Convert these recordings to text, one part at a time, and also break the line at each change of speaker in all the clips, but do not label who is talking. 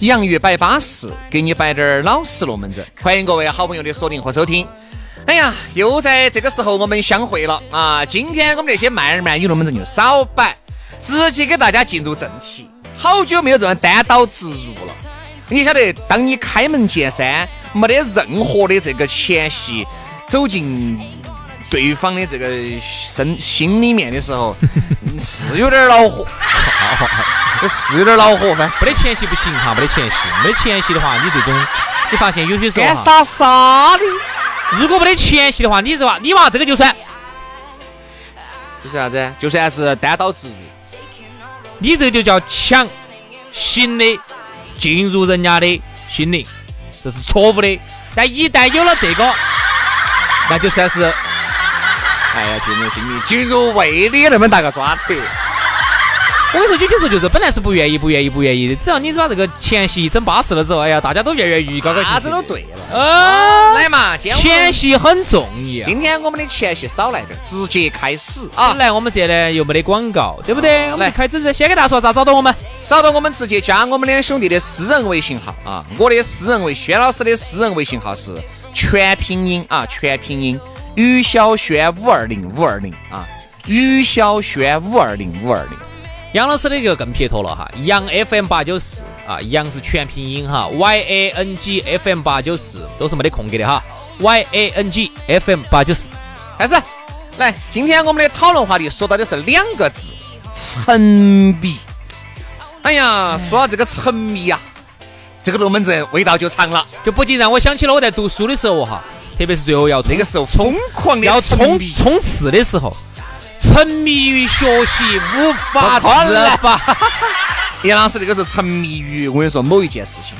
洋芋摆巴适，给你摆点儿老实龙门阵。欢迎各位好朋友的锁定和收听。哎呀，又在这个时候我们相会了啊！今天我们那些慢儿慢语龙门阵就少摆，直接给大家进入正题。好久没有这样单刀直入了。你晓得，当你开门见山，没得任何的这个前戏，走进对方的这个身心里面的时候，是有点恼火。是有点恼火噻，
没得前戏不行哈，没得前戏，没得前戏的话，你这种你发现有些时候
干傻傻的。
如果没得前戏的话，你这话你娃这个就算，
就是啥子？就算是单刀直入，
你这就叫强行的进入人家的心灵，这是错误的。但一旦有了这个，那就算是，
哎呀，进入心里，进入胃里那么大个抓扯。
我跟你说，有些时候就是本来是不愿意、不愿意、不愿意的，只要你把这个前戏整巴适了之后，哎呀，大家都跃跃欲试，高高兴
啥。子都对了。啊，来嘛，
前戏很重要。
今天我们的前戏少来点，直接开始啊！
来，我们这呢又没得广告，对不对？来，开始先给大家说咋找到我们？
找到我们直接加我们两兄弟的私人微信号啊！我的私人微，轩老师的私人微信号是全拼音啊，全拼音于小轩五二零五二零啊，于小轩五二零五二零。
杨老师的个更撇脱了哈，杨 FM 八九四啊，杨是全拼音哈，Y A N G F M 八九四都是没得空格的哈，Y A N G F M 八九四，
开始来，今天我们的讨论话题说到的是两个字，沉迷。哎呀，说到这个沉迷呀，这个龙门阵味道就长了，
就不禁让我想起了我在读书的时候哈，特别是最后要
那个时候疯狂的
要冲冲刺的时候。沉迷于学习，无法自拔。
杨老师那个时候沉迷于我跟你说某一件事情，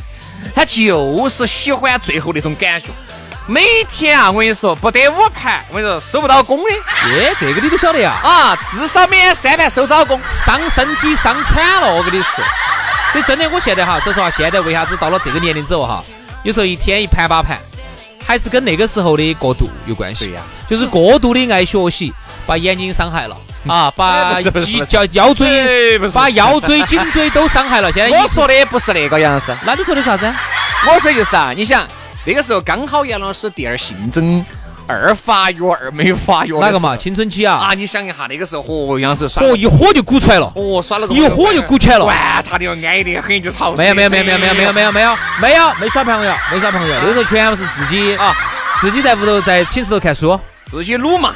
他就是喜欢最后那种感觉。每天啊，我跟你说不得五盘，我跟你说收不到工的。
耶，这个你都晓得呀？
啊，至少每天三盘收早工，
伤身体伤惨了。我跟你说，所以真的，我现在哈，说实话，现在为啥子到了这个年龄之后哈，有时候一天一盘八盘，还是跟那个时候的过度有关系。
对呀，
就是过度的爱学习。把眼睛伤害了啊！把 脊叫腰椎，把腰椎、颈椎都伤害了。现
在我说的不是那个杨老师，
那你说的啥子？
我说就是啊，你想那个时候刚好杨老师第二性征二发育、二没发育，
哪个嘛？青春期啊！
啊，你想一下那个时候，哦，杨老师
哦，一火就鼓出来了，
哦，耍了个
一火就鼓起来了，
哇，他的安得很，就吵。
没有没有没有没有没有没有没有没有没有没耍朋友，没耍朋友，那时候全部是自己啊，自己在屋头在寝室头看书，
自己撸嘛。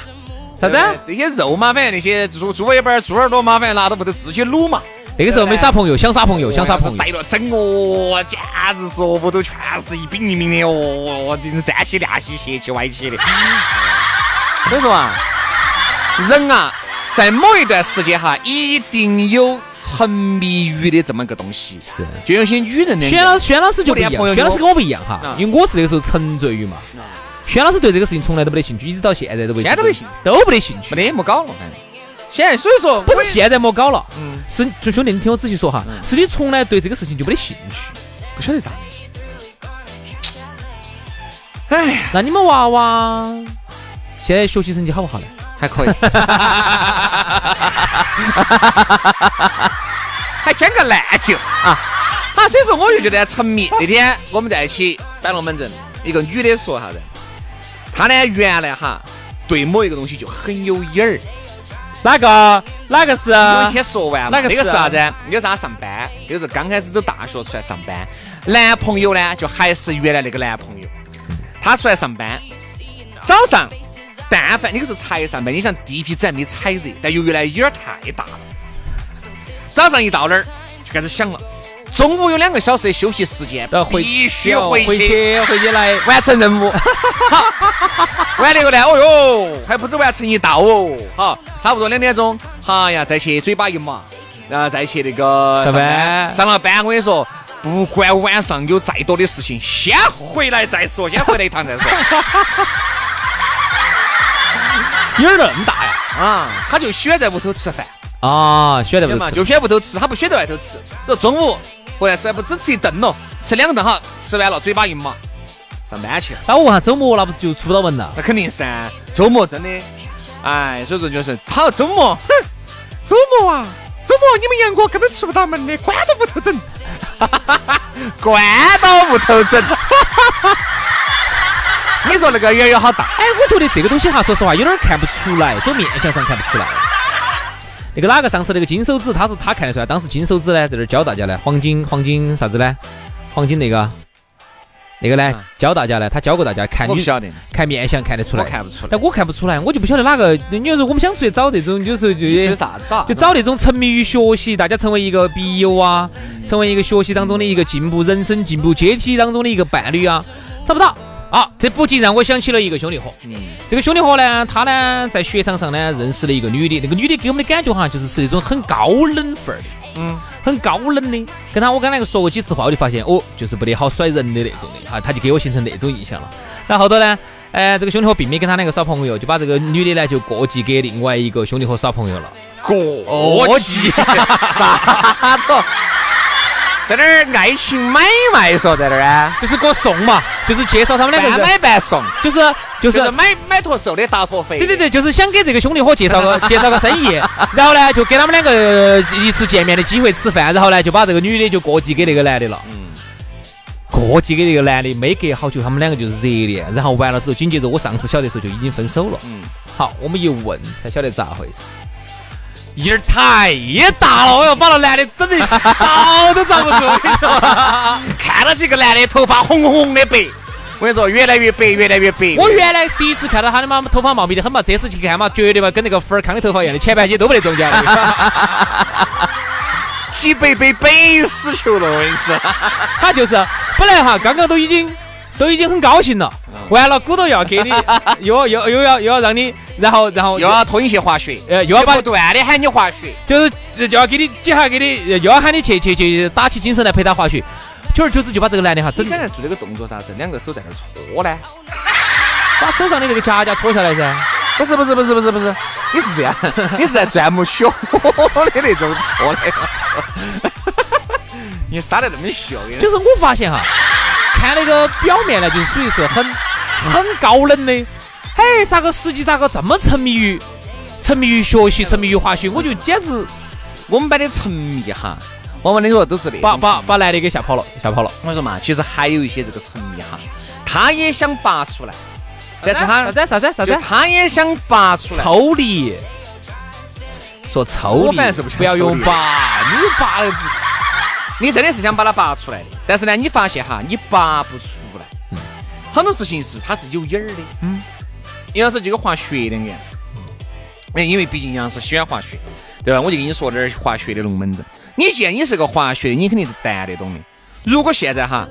啥子？
那些肉嘛，反正那些猪猪尾巴、猪耳朵嘛，反正拿到屋头自己卤嘛。
那个时候没耍朋友，想耍朋友，想耍朋友。
带了整哦，简直说屋都全是一饼一饼的哦，就是站起、亮起、斜起、歪起的。所以说啊，人啊，在某一段时间哈，一定有沉迷于的这么个东西。
是，
就有些女人的。
轩老师，轩老师就不一样。轩老师跟我不一样哈，因为我是那个时候沉醉于嘛。轩老师对这个事情从来都没得兴趣，一直到现在都没。
现在都没兴趣，
都没得兴趣，
没得没搞了。现在所以说
不是现在莫搞了，嗯，是就兄弟，你听我仔细说哈，是你从来对这个事情就没得兴趣，
不晓得咋。
哎，那你们娃娃现在学习成绩好不好呢？
还可以，还讲个烂球啊啊！所以说我就觉得沉迷。那天我们在一起摆龙门阵，一个女的说啥子？她呢，原来哈对某一个东西就很有瘾儿，
哪个？哪个是？
有一天说完了，
哪个是
那个是啥子？那个是他上班，那个是刚开始走大学出来上班。男朋友呢，就还是原来那个男朋友，他出来上班，早上但凡那个是才上班，你想地皮子还没踩热，但由于呢有点太大了，早上一到那儿就开始响了。中午有两个小时的休息时间，
要回
必须回
回去回去来
完成任务。好，完了以后呢，哦哟，还不止完成一道哦。好，差不多两点钟，好呀，再去嘴巴一抹，然后再去那个
上班
班。上了班，我跟你说，不管晚上有再多的事情，先回来再说，先回来一趟再说。
有点那么大呀？
啊，他就喜欢在屋头吃饭，
啊，选在不
嘛，
吃。
就喜欢屋头吃，他不喜欢在外头吃。说中午回来吃，不只吃一顿咯，吃两顿哈，吃完了嘴巴一抹，上班去了。
那我问下周末那不是就出不到门了？
那肯定噻，周末真的，哎，所以说就是好周末，哼，周末啊，周末你们杨哥根本出不到门的，关到屋头整，关到屋头整。你说那个圆圆好大，
哎，我觉得这个东西哈，说实话有点看不出来，从面相上看不出来。那个哪个上次那个金手指，他是他看得出来，当时金手指呢在这儿教大家呢，黄金黄金啥子呢？黄金那个那个呢
嗯
教大家呢，他教过大家看女看面相看得出来，
我看不出来
但我看不出来，我就不晓得哪个。你要说我们想出去找这种，有时候就
你说啥子啊？
就找那种沉迷于学习，大家成为一个笔友啊，成为一个学习当中的一个进步、人生进步阶梯当中的一个伴侣啊，找不到。啊，这不禁让我想起了一个兄弟伙。
嗯，
这个兄弟伙呢，他呢在雪场上呢认识了一个女的，那个女的给我们的感觉哈，就是是那种很高冷范儿的，
嗯，
很高冷的。跟他我跟那个说过几次话，我就发现哦，就是不得好甩人的那种的哈，他就给我形成那种印象了。然后后头呢，呃，这个兄弟伙并没跟他两个耍朋友，就把这个女的呢就过继给另外一个兄弟伙耍朋友了。
过继 啥子？在那儿爱情买卖说在那儿啊，
就是给我送嘛，就是介绍他们两个
买半送，
就是就
就是是买买坨瘦的搭坨肥。
对对对，就是想给这个兄弟伙介绍个 介绍个生意，然后呢，就给他们两个呃一次见面的机会吃饭，然后呢，就把这个女的就过继给那个男的了。
嗯，
过继给那个男的，没隔好久，他们两个就是热恋，然后完了之后，紧接着我上次晓得时候就已经分手了。
嗯，
好，我们一问才晓得咋回事。劲儿太大了，我要把那男的整得倒都遭不住。我跟你说，
看到几个男的头发红红的白，我跟你说越来越白，越来越白。
我原来第一次看到他的妈，头发茂密的很嘛，这次去看嘛，绝对嘛跟那个福尔康的头发一样的，前半截都不得中间的。
起白白白死球了，我跟你说。
他就是本来哈，刚刚都已经都已经很高兴了，完了鼓捣要给你，又 又又要又要让你，然后然后
又要拖你去滑雪，
呃又要把
不断的喊你滑雪，
就是就要给你几下给你，又要喊你去去去打起精神来陪他滑雪。久而久之就把这个男的哈整
你刚才做那个动作啥子？两个手在那儿搓呢？
把手上的那个夹夹脱下来噻。
不是不是不是不是不是，你是这样，你是在钻木取火的那种搓的。你撒得那么秀，
就是我发现哈，看那个表面呢，就是属于是很很高冷的，哎，咋个实际咋个这么沉迷于沉迷于学习，沉迷于滑雪？我就简直
我们班的沉迷哈，往往你说都是那
把把把男的给吓跑了，吓跑了。
我说嘛，其实还有一些这个沉迷哈，他也想拔出来，但是他
啥子啥子啥子？
他也想拔出来。
抽离，说抽离，
不
要用拔，你拔了子。
你真的是想把它拔出来的，但是呢，你发现哈，你拔不出来。
嗯
很多事情是它是有影儿的。
嗯，
杨老师就跟滑雪两个样。哎，因为毕竟杨老师喜欢滑雪，对吧？我就跟你说点儿滑雪的龙门阵。你既然你是个滑雪的，你肯定是担得懂的。如果现在哈，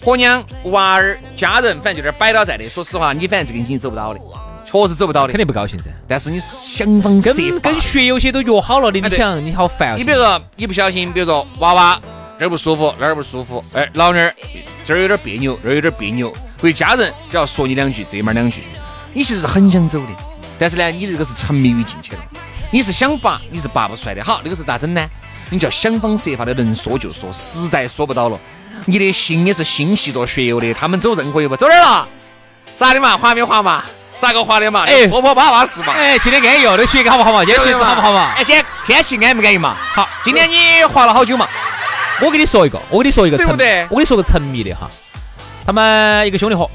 婆娘、娃儿、家人，反正就这儿摆到在的，说实话，你反正这个已经走不到的，确实走不到的
肯。定不高兴噻。
但是你想方设法
跟学有些都约好了的，你想你好烦啊！
你比如说，一不小心，比如说娃娃这儿不舒服，那儿不舒服，哎，老娘儿这儿有点别扭，那儿有点别扭，为家人只要说你两句，这门儿两句，你其实是很想走的，但是呢，你这个是沉迷于进去了，你是想拔，你是拔不出来的。好，那个是咋整呢？你就要想方设法的能说就说，实在说不到了，你的心也是心系着学友的，他们走任何一步，走哪儿了？咋的嘛？滑没滑嘛？咋个滑的嘛？
哎
婆婆巴巴适嘛？
哎，今天安逸哦，这雪好不好嘛？今天好不好嘛？
哎，今天天气安不安逸嘛？
好，
今天你滑了好久嘛？
我跟你说一个，我跟你说一个沉
对不对
我跟你说个沉迷的哈。他们一个兄弟伙，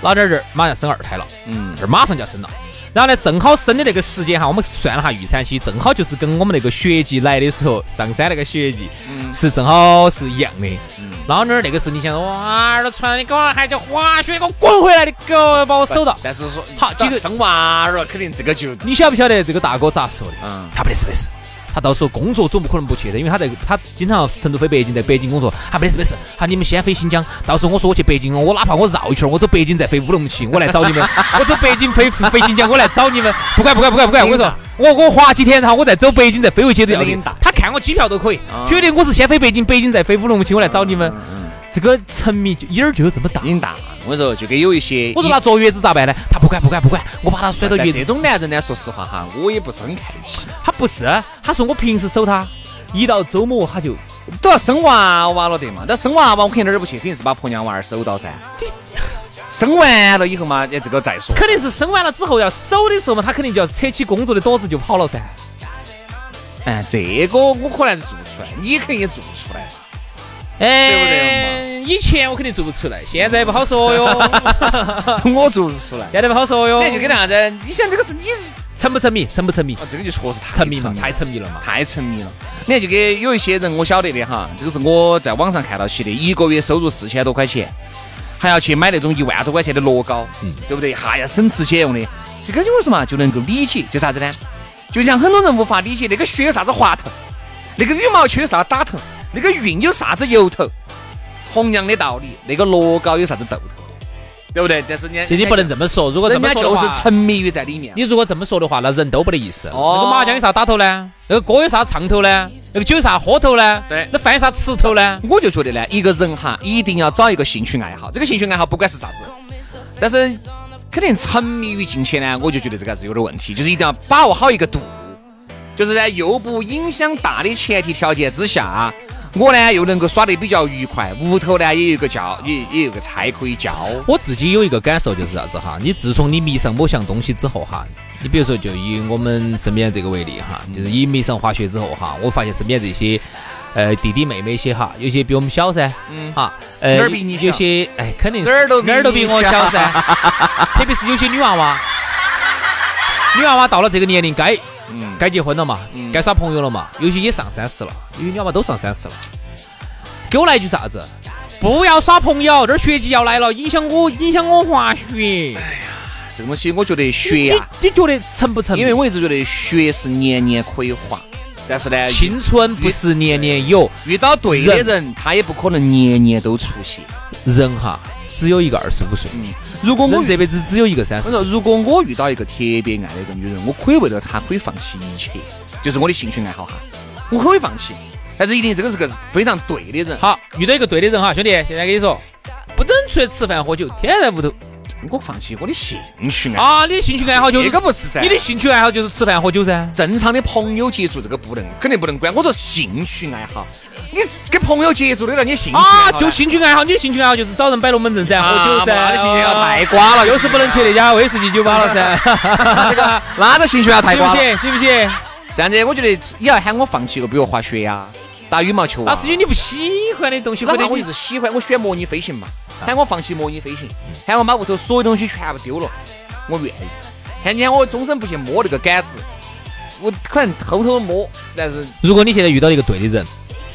老点儿这儿马上生二胎了，
嗯
这儿马上就要生了。然后呢，正好生的那个时间哈，我们算了下预产期，正好就是跟我们那个雪季来的时候，上山那个雪季，是正好是一样的。老妞儿那个时候，你想说，哇，儿都穿你狗还叫滑雪，给我滚回来，你狗把我守到。
但是说
好，这个
生娃儿了，肯定这个就
你晓不晓得这个大哥咋说的？
嗯
他不得事没事。他到时候工作总不可能不去的，因为他在他经常成都飞北京，在北京工作。他没事没事，好你们先飞新疆，到时候我说我去北京，我哪怕我绕一圈，我走北京再飞乌鲁木齐，我来找你们。我走北京飞飞新疆，我来找你们。不管不管不管不管，我跟你说，我我滑几天，然后我再走北京再飞回去都要
真的
他看我机票都可以，绝对我是先飞北京，北京再飞乌鲁木齐，我来找你们。这个沉迷就瘾儿就有这么大。
瘾大。我跟你说，就跟有一些
我说他坐月子咋办呢？他不管不管不管，我把他甩到月子
这种男人呢，说实话哈，我也不是很看得起。
他不是，他说我平时守他，一到周末他就
都要生娃娃了得嘛，那生娃娃我肯定哪儿不去，肯定是把婆娘娃儿守到噻。生完了以后嘛，哎，这个再说。
肯定是生完了之后要守的时候嘛，他肯定就要扯起工作的垛子就跑了噻。
哎，这个我可能做不出来，你肯定也做不出来。
哎，
对不对
以前我肯定做不出来，现在不好说哟，
我做不出来。
现在不好说哟。
你就跟啥子？你想这个是你，
沉不沉迷？沉不沉迷？
哦，这个就确实太
沉迷，
了
太沉迷了嘛。
太沉迷了。你看，就跟有一些人我晓得的哈，这个是我在网上看到起的，一个月收入四千多块钱，还要去买那种一万多块钱的乐高，
嗯
对不对？还要，省吃俭用的，这个就是嘛，就能够理解，就啥子呢？就像很多人无法理解那个雪有啥子滑头，那个羽毛球有啥子打头，那个运有啥子由头，同样的道理，那个乐高有啥子逗头，对不对？但是人家
你不能这么说，如果这
人家
么说的话
就是沉迷于在里面。
你如果这么说的话，那人都不得意思。
哦
那个麻将有啥打头呢？那个歌有啥唱头呢？那个酒有啥喝头呢？
对
那饭有啥吃头呢？
我就觉得呢，一个人哈，一定要找一个兴趣爱好。这个兴趣爱好不管是啥子，但是肯定沉迷于进去呢，我就觉得这个还是有点问题。就是一定要把握好一个度，就是在又不影响大的前提条件之下，我呢又能够耍得比较愉快，屋头呢也有个教，也也有个菜可以教。
我自己有一个感受就是啥子哈，你自从你迷上某项东西之后哈，你比如说就以我们身边这个为例哈，就是以迷上滑雪之后哈，我发现身边这些。呃，弟弟妹妹些哈，有些比我们小噻，嗯哈，呃，
哪儿比你小
有些哎，肯定是
哪儿都
哪儿都比我小噻，特别是有些女娃娃，女娃娃到了这个年龄该
嗯，
该结婚了嘛，该耍朋友了嘛，有些也上三十了，有些鸟娃娃都上三十了。给我来一句啥子？不要耍朋友，这儿学季要来了，影响我，影响我滑雪。
哎呀这个东西我觉得学
你
呀、
你觉得成不成？
因为我一直觉得学是年年可以滑，但是呢，
青春不是年年有，
遇到对的人，他也不可能年年都出现。
人哈只有一个二十五岁，
如果我
这辈子只有一个三十
我说，。如果我遇到一个特别爱的一个女人，我可以为了她可以放弃一切，就是我的兴趣爱好哈，我可以放弃，但是一定这个是个非常对的人。
好，遇到一个对的人哈，兄弟，现在跟你说，不等出来吃饭喝酒，天天在屋头
我放弃我的兴趣爱好，
啊！你的兴趣爱好就是
这个不是噻
你的兴趣爱好就是吃饭喝酒噻。
正常的朋友接触这个不能，肯定不能管。我说兴趣爱好，你跟朋友接触的了，你兴趣爱
啊，就兴趣爱好，你的兴趣爱好就是找人摆龙门阵噻，喝酒噻。
啊那的兴趣爱好太
瓜了，又是不能去那家威士忌酒吧了噻。
这个那个兴趣爱好太瓜了。
行不行？行不行？
这样子，我觉得你要喊我放弃一个，比如滑雪呀、打羽毛球啊。
那是因为你不喜欢的东西，或者你
哪怕我一直喜欢，我喜欢模拟飞行嘛，喊我放弃模拟飞行，喊我把屋头所有东西全部丢了，我愿意。看你喊我终身不去摸那个杆子，我可能偷偷摸，但是
如果你现在遇到一个对的人，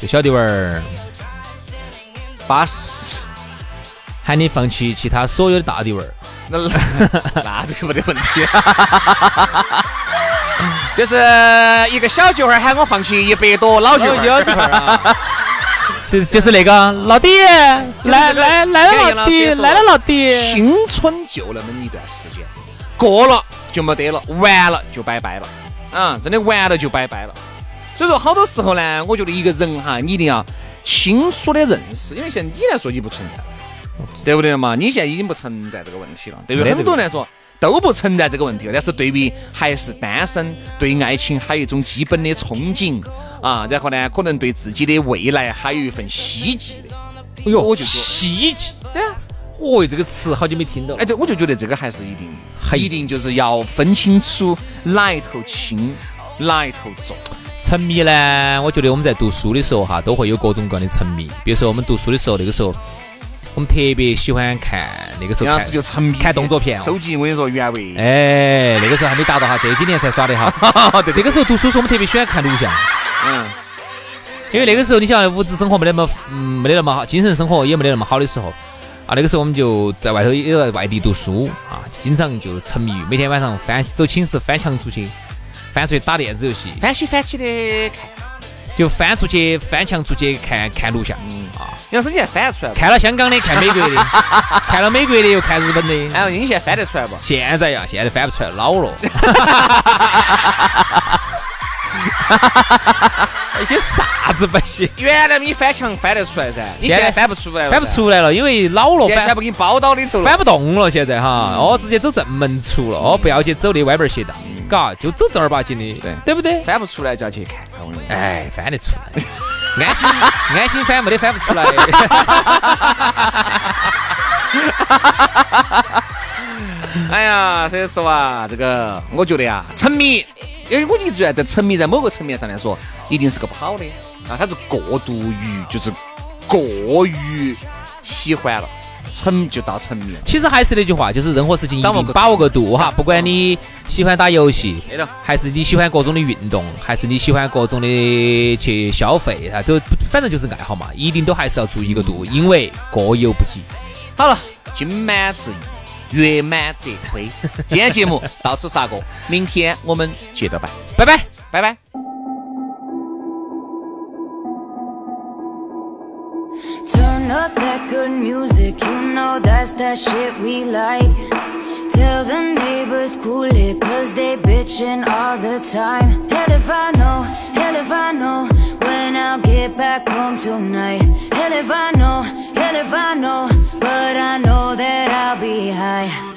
这小弟娃儿
巴适。
喊你放弃其他所有的大弟娃儿，
那 那这个没得问题。就是一个小舅儿喊我放弃一百多老舅儿，
有弟儿啊。就是就是那个老弟，来来来了老弟，来了老弟。
青春就那么一段时间，过了就没得了，完了就拜拜了，啊，真的完了就拜拜了。所以说，好多时候呢，我觉得一个人哈，你一定要清楚的认识，因为像你来说，你不存在，对不对嘛？你现在已经不存在这个问题了，对不对？很多人来说都不存在这个问题了，但是对于还是单身，对爱情还有一种基本的憧憬啊，然后呢，可能对自己的未来还有一份希冀的。
哎呦，
我就说
希冀。
对啊。
哦，这个词好久没听到了
哎，。对，我就觉得这个还是一定，
还
一定就是要分清楚哪一头轻，哪一头重。
沉迷呢，我觉得我们在读书的时候哈，都会有各种各样的沉迷。比如说我们读书的时候，那个时候我们特别喜欢看那个时候看
就沉迷
看动作片哦
收集我跟你说原味。
哎，那个时候还没达到哈，这几年才耍的哈。对，那个时候读书时候我们特别喜欢看录像，
嗯，
因为那个时候你想物质生活没得那么嗯没得那么好，精神生活也没得那么好的时候啊，那个时候我们就在外头也在外地读书啊，经常就沉迷于每天晚上翻走寝室翻墙出去，翻出去打电子游戏，
翻起翻起的看。
就翻出去翻墙出去看看录像啊，
杨生，你还翻得出来不？
看了香港的，看美国的，看了美国的又看日本的。
哎，你现在翻得出来不？
现在呀，现在翻不出来，老了。那些啥子不行？
原来你翻墙翻得出来噻，你现在翻不出来了，
翻不出来了，因为老了，翻
全部给你包到里头，
翻不动了。现在哈，哦，直接走正门出了，哦，不要去走那歪门邪道，嘎，就走正儿八经的，
对
对不对？
翻不出来就要去看看我。
哎，翻得出来，安心安心翻，没得翻不出来。
哎呀，所以说啊，这个我觉得呀，沉迷，因为我一直在沉迷，在某个层面上来说，一定是个不好的啊，他是过度于，就是过于喜欢了，沉就到沉迷了。
其实还是那句话，就是任何事情一
掌握个
定把握个度哈，不管你喜欢打游戏，还是你喜欢各种的运动，还是你喜欢各种的去消费啊，都反正就是爱好嘛，一定都还是要注意一个度，因为过犹不及。
好了，金满自溢，月满则亏。今天节目到此杀过，明天我们接着拜，
拜拜。
拜拜。
Turn up that good music, you know that's that shit we like. Tell the neighbors cool it, cause they bitchin' all the time. Hell if I know, hell if I know, when I'll get back home tonight. Hell if I know, if I know, but I know that I'll be high.